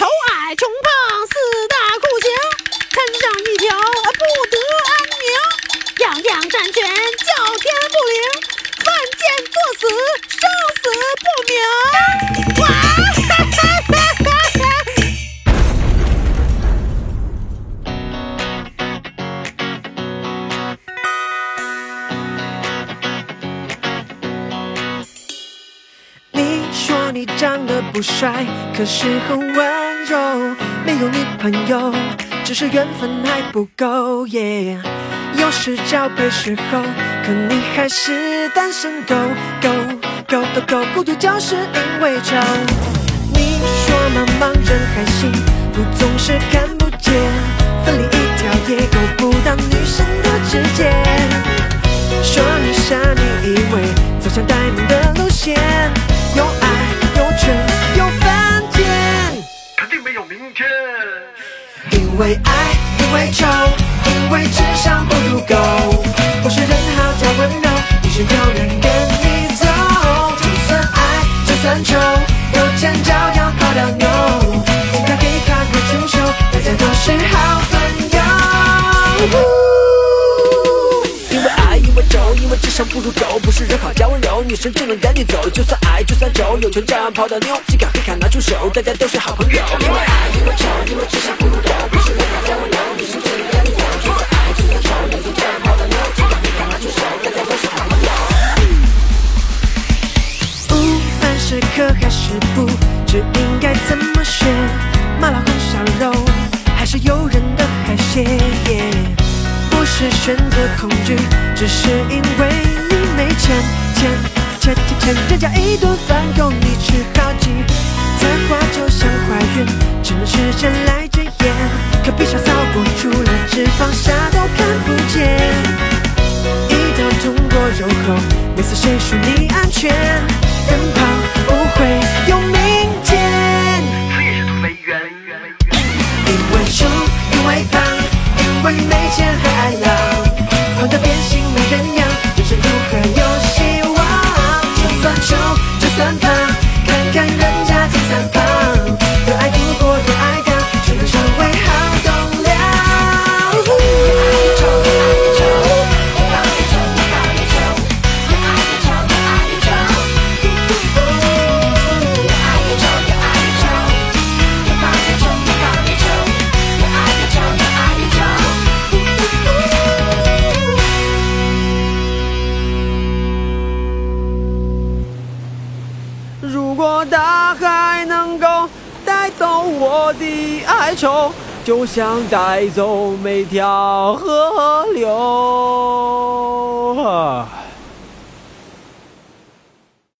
丑矮穷胖四大酷刑啃上一条不得安宁，样样占全叫天不灵，犯贱作死生死不明。哇！哈哈哈哈哈！你说你长得不帅，可是很温柔。没有女朋友，只是缘分还不够耶。有时交配时候，可你还是单身狗狗狗狗狗，孤独就是因为丑。你说茫茫人海幸福总是看不见，分离一条也够不到女生的指尖。说你傻，你以为走向呆萌的没有明天。因为爱，因为愁，因为智商不如狗，不是人好假温柔，女生有人跟你走。就算爱，就算穷，有钱照智商不如狗，不是人好加温柔，女生就能赶你走。就算矮，就算丑，有权照样跑到妞，谁敢黑卡拿出手，大家都是好朋友。因为矮，因为丑，因为智商不如狗，不是人好加温柔，女生就能赶你走。就算矮，就算丑，有权照样跑到妞，谁敢黑卡拿出手，大家都是好朋友。午饭是可还是不？只应该怎么选？麻辣红烧肉，还是诱人的海鲜？不是选择恐惧，只是因为，人家一顿饭够你吃好几。才华就像怀孕，只能时间来检验。可比小骚过，除了脂肪啥都看不见。一刀捅过肉后，每次谁说你安全？奔跑不会有明天，因为丑，因为胖，因为没钱和爱浪，胖的变形没人养，如果大海能够带走我的哀愁，就像带走每条河流。